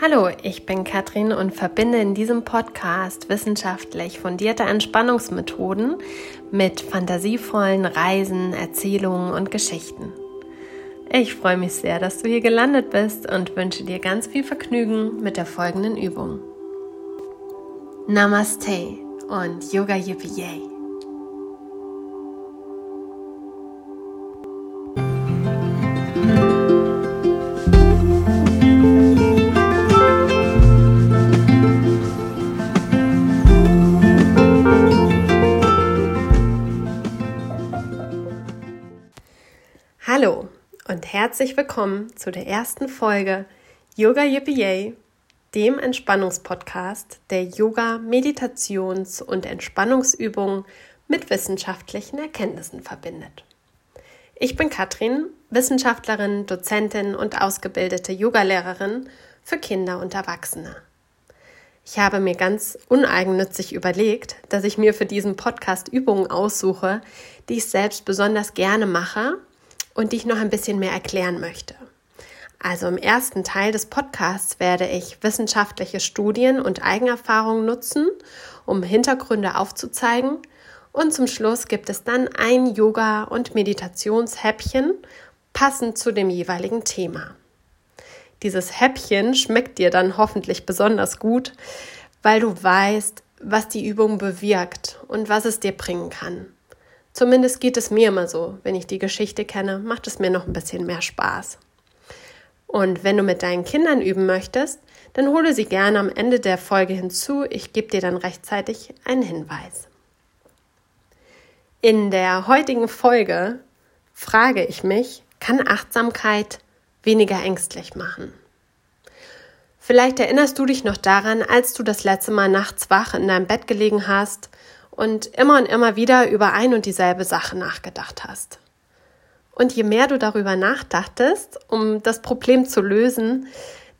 Hallo, ich bin Katrin und verbinde in diesem Podcast wissenschaftlich fundierte Entspannungsmethoden mit fantasievollen Reisen, Erzählungen und Geschichten. Ich freue mich sehr, dass du hier gelandet bist und wünsche dir ganz viel Vergnügen mit der folgenden Übung. Namaste und Yoga Yippee Hallo und herzlich willkommen zu der ersten Folge Yoga Yippee Yay, dem Entspannungspodcast, der Yoga, Meditations- und Entspannungsübungen mit wissenschaftlichen Erkenntnissen verbindet. Ich bin Katrin, Wissenschaftlerin, Dozentin und ausgebildete Yogalehrerin für Kinder und Erwachsene. Ich habe mir ganz uneigennützig überlegt, dass ich mir für diesen Podcast Übungen aussuche, die ich selbst besonders gerne mache und die ich noch ein bisschen mehr erklären möchte. Also im ersten Teil des Podcasts werde ich wissenschaftliche Studien und Eigenerfahrungen nutzen, um Hintergründe aufzuzeigen. Und zum Schluss gibt es dann ein Yoga- und Meditationshäppchen, passend zu dem jeweiligen Thema. Dieses Häppchen schmeckt dir dann hoffentlich besonders gut, weil du weißt, was die Übung bewirkt und was es dir bringen kann. Zumindest geht es mir immer so. Wenn ich die Geschichte kenne, macht es mir noch ein bisschen mehr Spaß. Und wenn du mit deinen Kindern üben möchtest, dann hole sie gerne am Ende der Folge hinzu. Ich gebe dir dann rechtzeitig einen Hinweis. In der heutigen Folge frage ich mich, kann Achtsamkeit weniger ängstlich machen? Vielleicht erinnerst du dich noch daran, als du das letzte Mal nachts wach in deinem Bett gelegen hast und immer und immer wieder über ein und dieselbe Sache nachgedacht hast. Und je mehr du darüber nachdachtest, um das Problem zu lösen,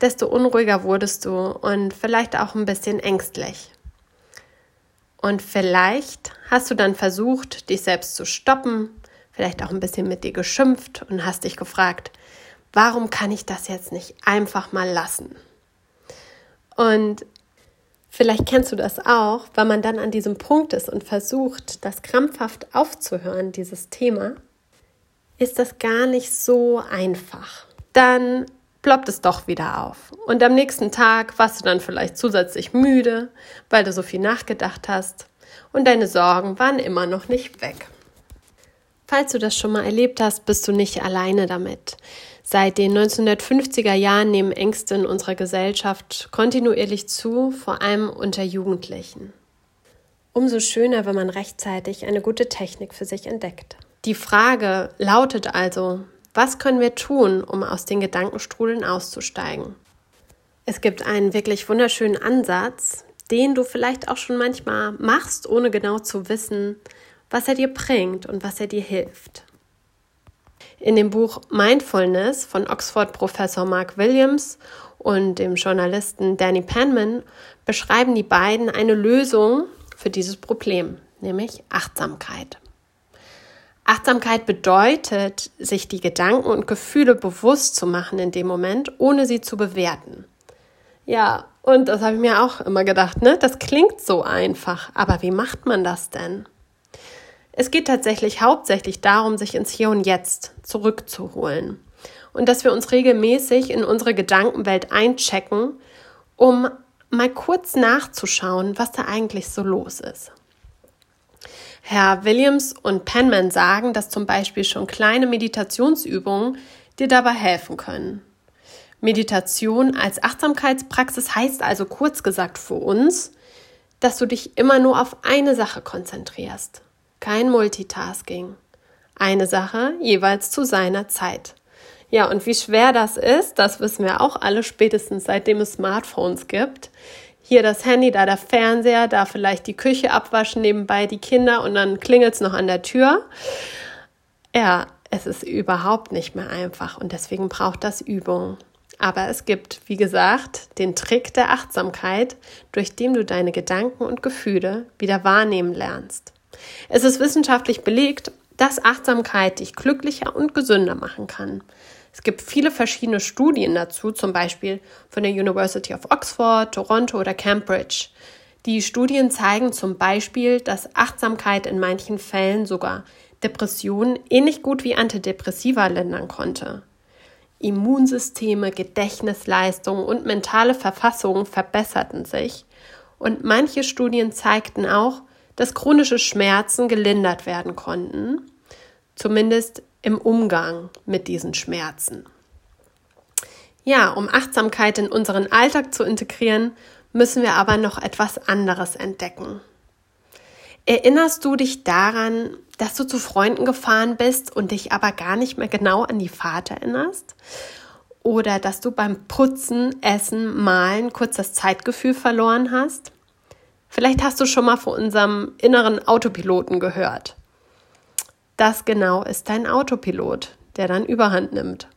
desto unruhiger wurdest du und vielleicht auch ein bisschen ängstlich. Und vielleicht hast du dann versucht, dich selbst zu stoppen, vielleicht auch ein bisschen mit dir geschimpft und hast dich gefragt, warum kann ich das jetzt nicht einfach mal lassen? Und Vielleicht kennst du das auch, weil man dann an diesem Punkt ist und versucht, das krampfhaft aufzuhören, dieses Thema, ist das gar nicht so einfach. Dann ploppt es doch wieder auf. Und am nächsten Tag warst du dann vielleicht zusätzlich müde, weil du so viel nachgedacht hast und deine Sorgen waren immer noch nicht weg. Falls du das schon mal erlebt hast, bist du nicht alleine damit. Seit den 1950er Jahren nehmen Ängste in unserer Gesellschaft kontinuierlich zu, vor allem unter Jugendlichen. Umso schöner, wenn man rechtzeitig eine gute Technik für sich entdeckt. Die Frage lautet also, was können wir tun, um aus den Gedankenstrudeln auszusteigen? Es gibt einen wirklich wunderschönen Ansatz, den du vielleicht auch schon manchmal machst, ohne genau zu wissen, was er dir bringt und was er dir hilft. In dem Buch Mindfulness von Oxford-Professor Mark Williams und dem Journalisten Danny Penman beschreiben die beiden eine Lösung für dieses Problem, nämlich Achtsamkeit. Achtsamkeit bedeutet, sich die Gedanken und Gefühle bewusst zu machen in dem Moment, ohne sie zu bewerten. Ja, und das habe ich mir auch immer gedacht, ne? Das klingt so einfach, aber wie macht man das denn? Es geht tatsächlich hauptsächlich darum, sich ins Hier und Jetzt zurückzuholen und dass wir uns regelmäßig in unsere Gedankenwelt einchecken, um mal kurz nachzuschauen, was da eigentlich so los ist. Herr Williams und Penman sagen, dass zum Beispiel schon kleine Meditationsübungen dir dabei helfen können. Meditation als Achtsamkeitspraxis heißt also kurz gesagt für uns, dass du dich immer nur auf eine Sache konzentrierst. Kein Multitasking. Eine Sache jeweils zu seiner Zeit. Ja, und wie schwer das ist, das wissen wir auch alle spätestens seitdem es Smartphones gibt. Hier das Handy, da der Fernseher, da vielleicht die Küche abwaschen, nebenbei die Kinder und dann klingelt es noch an der Tür. Ja, es ist überhaupt nicht mehr einfach und deswegen braucht das Übung. Aber es gibt, wie gesagt, den Trick der Achtsamkeit, durch den du deine Gedanken und Gefühle wieder wahrnehmen lernst. Es ist wissenschaftlich belegt, dass Achtsamkeit dich glücklicher und gesünder machen kann. Es gibt viele verschiedene Studien dazu, zum Beispiel von der University of Oxford, Toronto oder Cambridge. Die Studien zeigen zum Beispiel, dass Achtsamkeit in manchen Fällen sogar Depressionen ähnlich gut wie Antidepressiva lindern konnte. Immunsysteme, Gedächtnisleistung und mentale Verfassung verbesserten sich und manche Studien zeigten auch, dass chronische Schmerzen gelindert werden konnten, zumindest im Umgang mit diesen Schmerzen. Ja, um Achtsamkeit in unseren Alltag zu integrieren, müssen wir aber noch etwas anderes entdecken. Erinnerst du dich daran, dass du zu Freunden gefahren bist und dich aber gar nicht mehr genau an die Fahrt erinnerst? Oder dass du beim Putzen, Essen, Malen kurz das Zeitgefühl verloren hast? Vielleicht hast du schon mal von unserem inneren Autopiloten gehört. Das genau ist dein Autopilot, der dann überhand nimmt.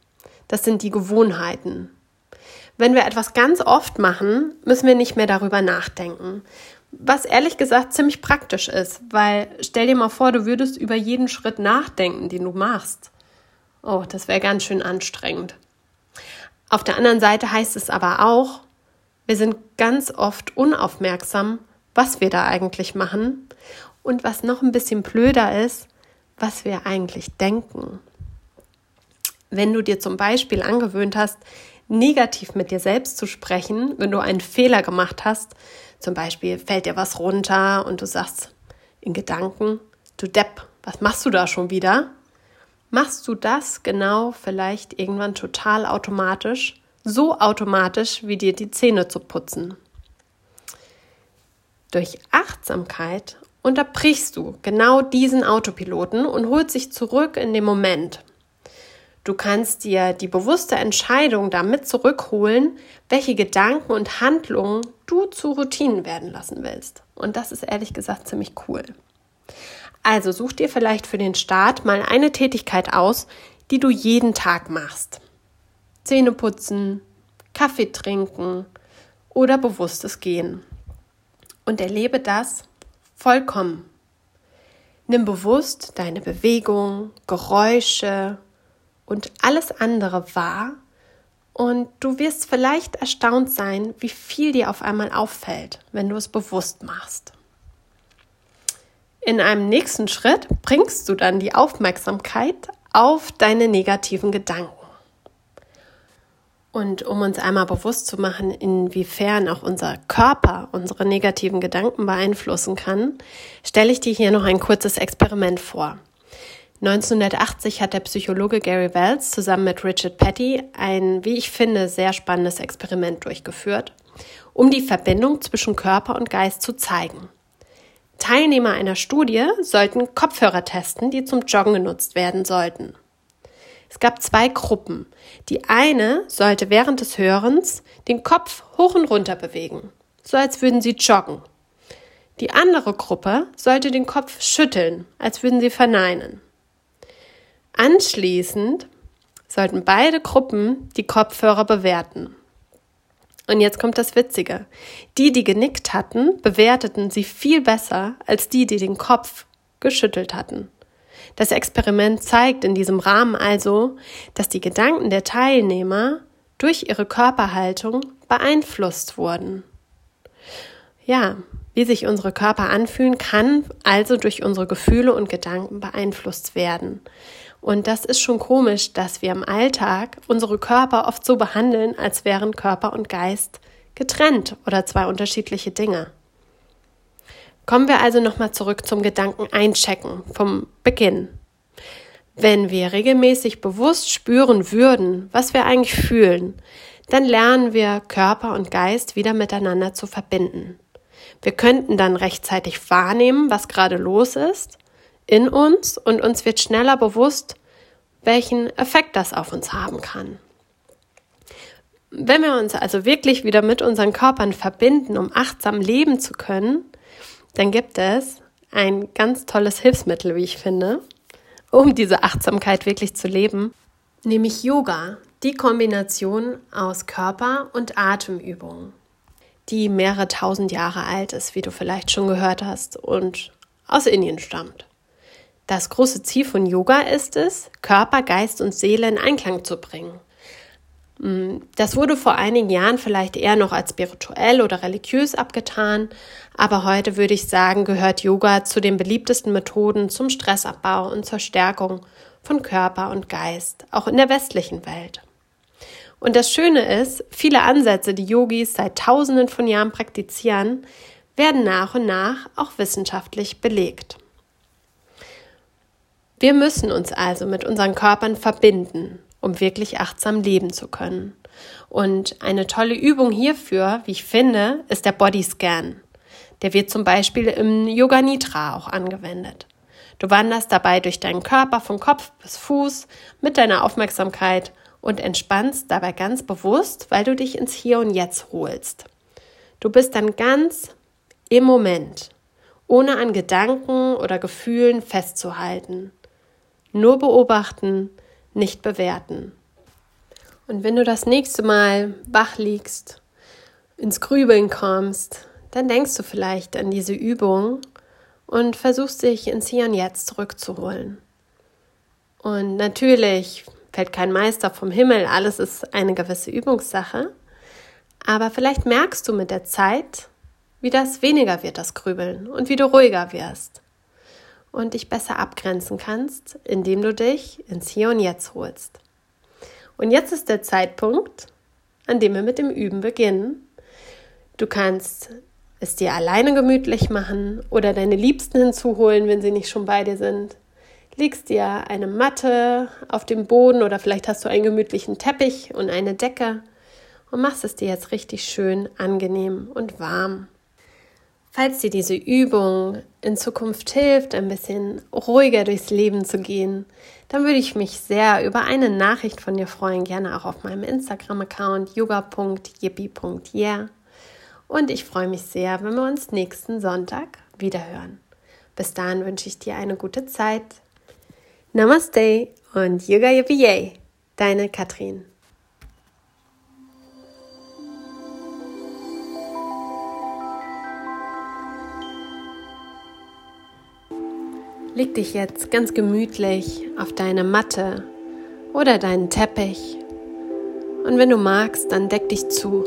Das sind die Gewohnheiten. Wenn wir etwas ganz oft machen, müssen wir nicht mehr darüber nachdenken. Was ehrlich gesagt ziemlich praktisch ist, weil stell dir mal vor, du würdest über jeden Schritt nachdenken, den du machst. Oh, das wäre ganz schön anstrengend. Auf der anderen Seite heißt es aber auch, wir sind ganz oft unaufmerksam, was wir da eigentlich machen und was noch ein bisschen blöder ist, was wir eigentlich denken. Wenn du dir zum Beispiel angewöhnt hast, negativ mit dir selbst zu sprechen, wenn du einen Fehler gemacht hast, zum Beispiel fällt dir was runter und du sagst in Gedanken, du Depp, was machst du da schon wieder? Machst du das genau vielleicht irgendwann total automatisch, so automatisch wie dir die Zähne zu putzen? Durch Achtsamkeit unterbrichst du genau diesen Autopiloten und holst dich zurück in den Moment. Du kannst dir die bewusste Entscheidung damit zurückholen, welche Gedanken und Handlungen du zu Routinen werden lassen willst. Und das ist ehrlich gesagt ziemlich cool. Also such dir vielleicht für den Start mal eine Tätigkeit aus, die du jeden Tag machst. Zähne putzen, Kaffee trinken oder bewusstes Gehen. Und erlebe das vollkommen. Nimm bewusst deine Bewegung, Geräusche, und alles andere wahr und du wirst vielleicht erstaunt sein, wie viel dir auf einmal auffällt, wenn du es bewusst machst. In einem nächsten Schritt bringst du dann die Aufmerksamkeit auf deine negativen Gedanken. Und um uns einmal bewusst zu machen, inwiefern auch unser Körper unsere negativen Gedanken beeinflussen kann, stelle ich dir hier noch ein kurzes Experiment vor. 1980 hat der Psychologe Gary Wells zusammen mit Richard Petty ein, wie ich finde, sehr spannendes Experiment durchgeführt, um die Verbindung zwischen Körper und Geist zu zeigen. Teilnehmer einer Studie sollten Kopfhörer testen, die zum Joggen genutzt werden sollten. Es gab zwei Gruppen. Die eine sollte während des Hörens den Kopf hoch und runter bewegen, so als würden sie joggen. Die andere Gruppe sollte den Kopf schütteln, als würden sie verneinen. Anschließend sollten beide Gruppen die Kopfhörer bewerten. Und jetzt kommt das Witzige. Die, die genickt hatten, bewerteten sie viel besser als die, die den Kopf geschüttelt hatten. Das Experiment zeigt in diesem Rahmen also, dass die Gedanken der Teilnehmer durch ihre Körperhaltung beeinflusst wurden. Ja, wie sich unsere Körper anfühlen, kann also durch unsere Gefühle und Gedanken beeinflusst werden. Und das ist schon komisch, dass wir im Alltag unsere Körper oft so behandeln, als wären Körper und Geist getrennt oder zwei unterschiedliche Dinge. Kommen wir also nochmal zurück zum Gedanken einchecken vom Beginn. Wenn wir regelmäßig bewusst spüren würden, was wir eigentlich fühlen, dann lernen wir Körper und Geist wieder miteinander zu verbinden. Wir könnten dann rechtzeitig wahrnehmen, was gerade los ist in uns und uns wird schneller bewusst, welchen Effekt das auf uns haben kann. Wenn wir uns also wirklich wieder mit unseren Körpern verbinden, um achtsam leben zu können, dann gibt es ein ganz tolles Hilfsmittel, wie ich finde, um diese Achtsamkeit wirklich zu leben, nämlich Yoga, die Kombination aus Körper- und Atemübungen, die mehrere tausend Jahre alt ist, wie du vielleicht schon gehört hast, und aus Indien stammt. Das große Ziel von Yoga ist es, Körper, Geist und Seele in Einklang zu bringen. Mm, das wurde vor einigen Jahren vielleicht eher noch als spirituell oder religiös abgetan, aber heute würde ich sagen, gehört Yoga zu den beliebtesten Methoden zum Stressabbau und zur Stärkung von Körper und Geist, auch in der westlichen Welt. Und das Schöne ist, viele Ansätze, die Yogis seit Tausenden von Jahren praktizieren, werden nach und nach auch wissenschaftlich belegt. Wir müssen uns also mit unseren Körpern verbinden um wirklich achtsam leben zu können. Und eine tolle Übung hierfür, wie ich finde, ist der Bodyscan. Der wird zum Beispiel im Yoga Nitra auch angewendet. Du wanderst dabei durch deinen Körper von Kopf bis Fuß mit deiner Aufmerksamkeit und entspannst dabei ganz bewusst, weil du dich ins Hier und Jetzt holst. Du bist dann ganz im Moment, ohne an Gedanken oder Gefühlen festzuhalten. Nur beobachten, nicht bewerten. Und wenn du das nächste Mal wach liegst, ins Grübeln kommst, dann denkst du vielleicht an diese Übung und versuchst dich ins Hier und Jetzt zurückzuholen. Und natürlich fällt kein Meister vom Himmel, alles ist eine gewisse Übungssache. Aber vielleicht merkst du mit der Zeit, wie das weniger wird, das Grübeln, und wie du ruhiger wirst und dich besser abgrenzen kannst, indem du dich ins Hier und Jetzt holst. Und jetzt ist der Zeitpunkt, an dem wir mit dem Üben beginnen. Du kannst es dir alleine gemütlich machen oder deine Liebsten hinzuholen, wenn sie nicht schon bei dir sind. Legst dir eine Matte auf dem Boden oder vielleicht hast du einen gemütlichen Teppich und eine Decke und machst es dir jetzt richtig schön angenehm und warm. Falls dir diese Übung in Zukunft hilft, ein bisschen ruhiger durchs Leben zu gehen, dann würde ich mich sehr über eine Nachricht von dir freuen, gerne auch auf meinem Instagram-Account yoga.yippie.yeah. Und ich freue mich sehr, wenn wir uns nächsten Sonntag wiederhören. Bis dahin wünsche ich dir eine gute Zeit. Namaste und Yoga Yippie Yay, deine Katrin. Leg dich jetzt ganz gemütlich auf deine Matte oder deinen Teppich und wenn du magst, dann deck dich zu.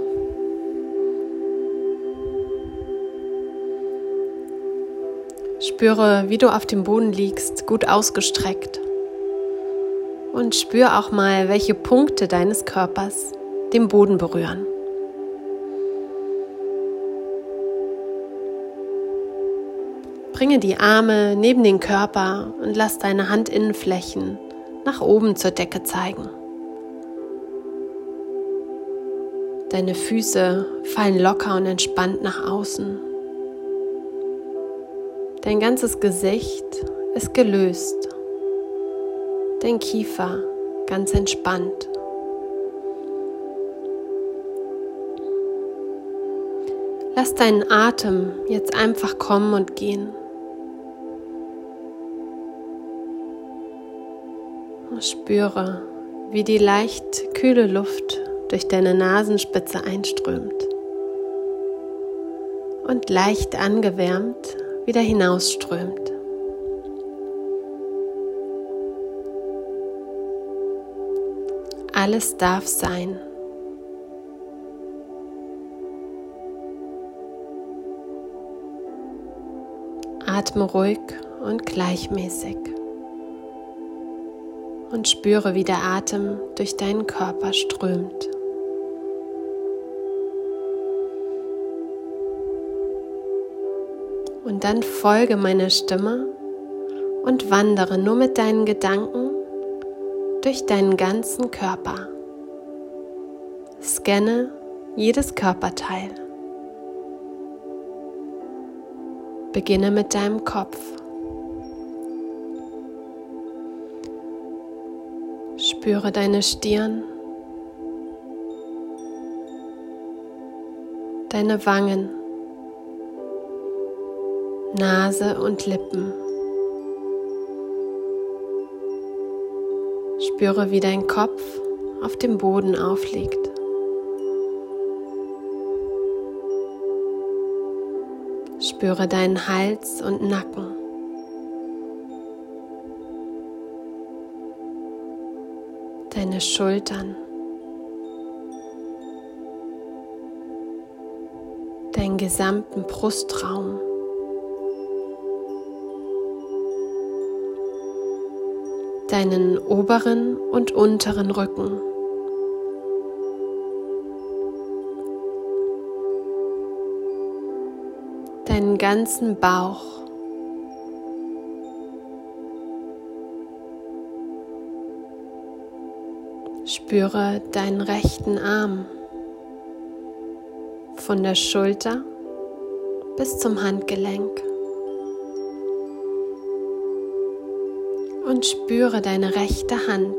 Spüre, wie du auf dem Boden liegst, gut ausgestreckt. Und spür auch mal, welche Punkte deines Körpers den Boden berühren. Bringe die Arme neben den Körper und lass deine Handinnenflächen nach oben zur Decke zeigen. Deine Füße fallen locker und entspannt nach außen. Dein ganzes Gesicht ist gelöst. Dein Kiefer ganz entspannt. Lass deinen Atem jetzt einfach kommen und gehen. Spüre, wie die leicht kühle Luft durch deine Nasenspitze einströmt und leicht angewärmt wieder hinausströmt. Alles darf sein. Atme ruhig und gleichmäßig und spüre, wie der Atem durch deinen Körper strömt. Und dann folge meiner Stimme und wandere nur mit deinen Gedanken durch deinen ganzen Körper. Scanne jedes Körperteil. Beginne mit deinem Kopf. Spüre deine Stirn, deine Wangen, Nase und Lippen. Spüre, wie dein Kopf auf dem Boden aufliegt. Spüre deinen Hals und Nacken. Deine Schultern, deinen gesamten Brustraum. deinen oberen und unteren Rücken. Deinen ganzen Bauch. Spüre deinen rechten Arm von der Schulter bis zum Handgelenk. Und spüre deine rechte Hand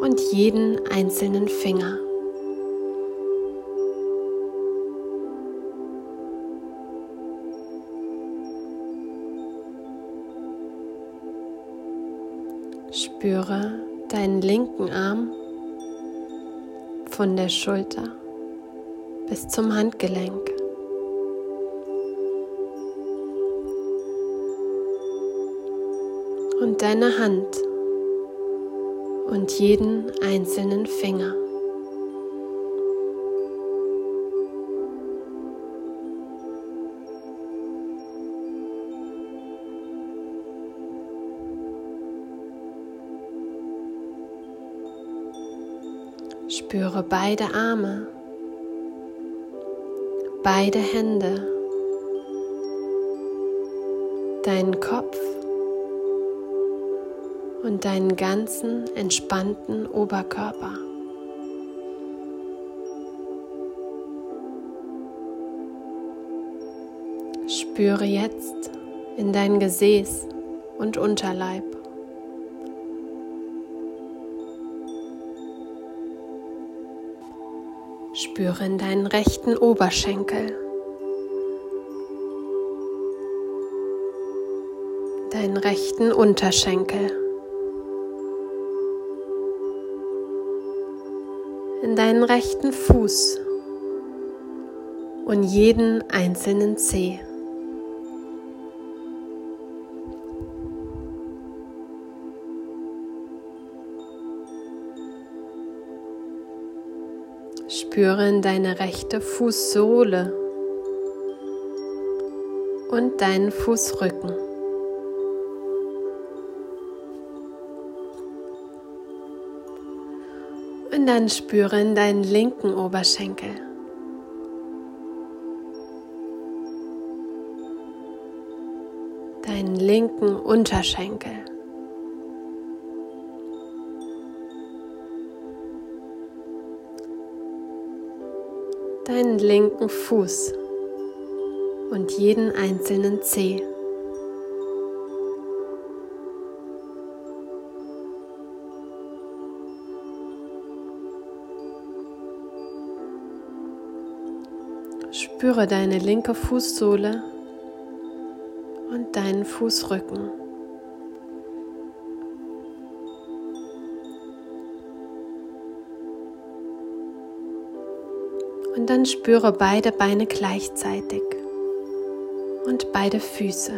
und jeden einzelnen Finger. Spüre deinen linken Arm von der Schulter bis zum Handgelenk. Und deine Hand und jeden einzelnen Finger. Spüre beide Arme, beide Hände, deinen Kopf und deinen ganzen entspannten Oberkörper. Spüre jetzt in dein Gesäß und Unterleib. Spüre in deinen rechten Oberschenkel, deinen rechten Unterschenkel, in deinen rechten Fuß. Und jeden einzelnen Zeh. Spüre in deine rechte Fußsohle und deinen Fußrücken. Und dann spüre in deinen linken Oberschenkel. Deinen linken Unterschenkel. Deinen linken Fuß und jeden einzelnen Zeh. Spüre deine linke Fußsohle und deinen Fußrücken. Dann spüre beide Beine gleichzeitig und beide Füße.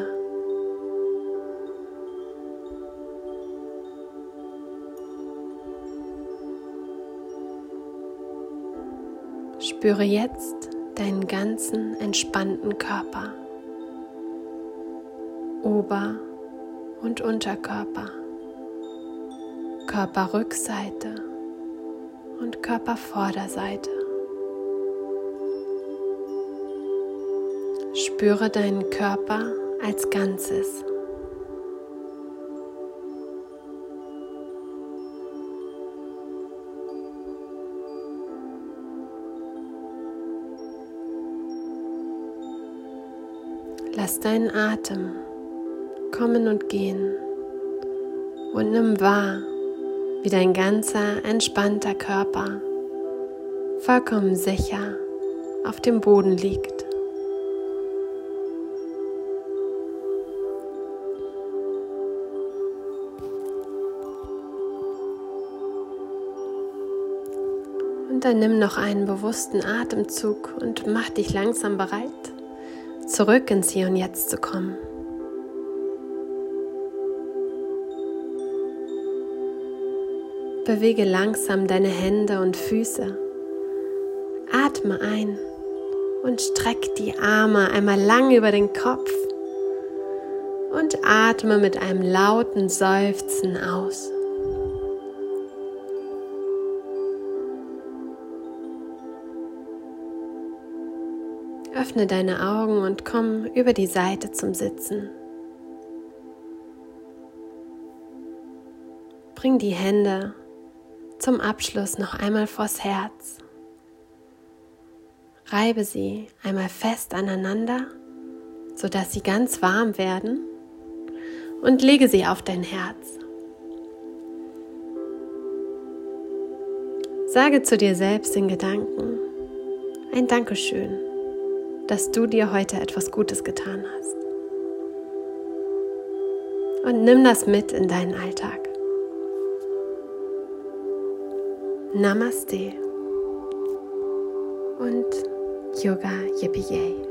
Spüre jetzt deinen ganzen entspannten Körper, Ober- und Unterkörper, Körperrückseite und Körpervorderseite. Spüre deinen Körper als Ganzes. Lass deinen Atem kommen und gehen und nimm wahr, wie dein ganzer entspannter Körper vollkommen sicher auf dem Boden liegt. Dann nimm noch einen bewussten Atemzug und mach dich langsam bereit, zurück ins Hier und Jetzt zu kommen. bewege langsam deine Hände und Füße. Atme ein und streck die Arme einmal lang über den Kopf und atme mit einem lauten Seufzen aus. Öffne deine Augen und komm über die Seite zum Sitzen. Bring die Hände zum Abschluss noch einmal vors Herz. Reibe sie einmal fest aneinander, sodass sie ganz warm werden und lege sie auf dein Herz. Sage zu dir selbst in Gedanken ein Dankeschön, dass du dir heute etwas Gutes getan hast. Und nimm das mit in deinen Alltag. Namaste und Yoga Yippee Yay.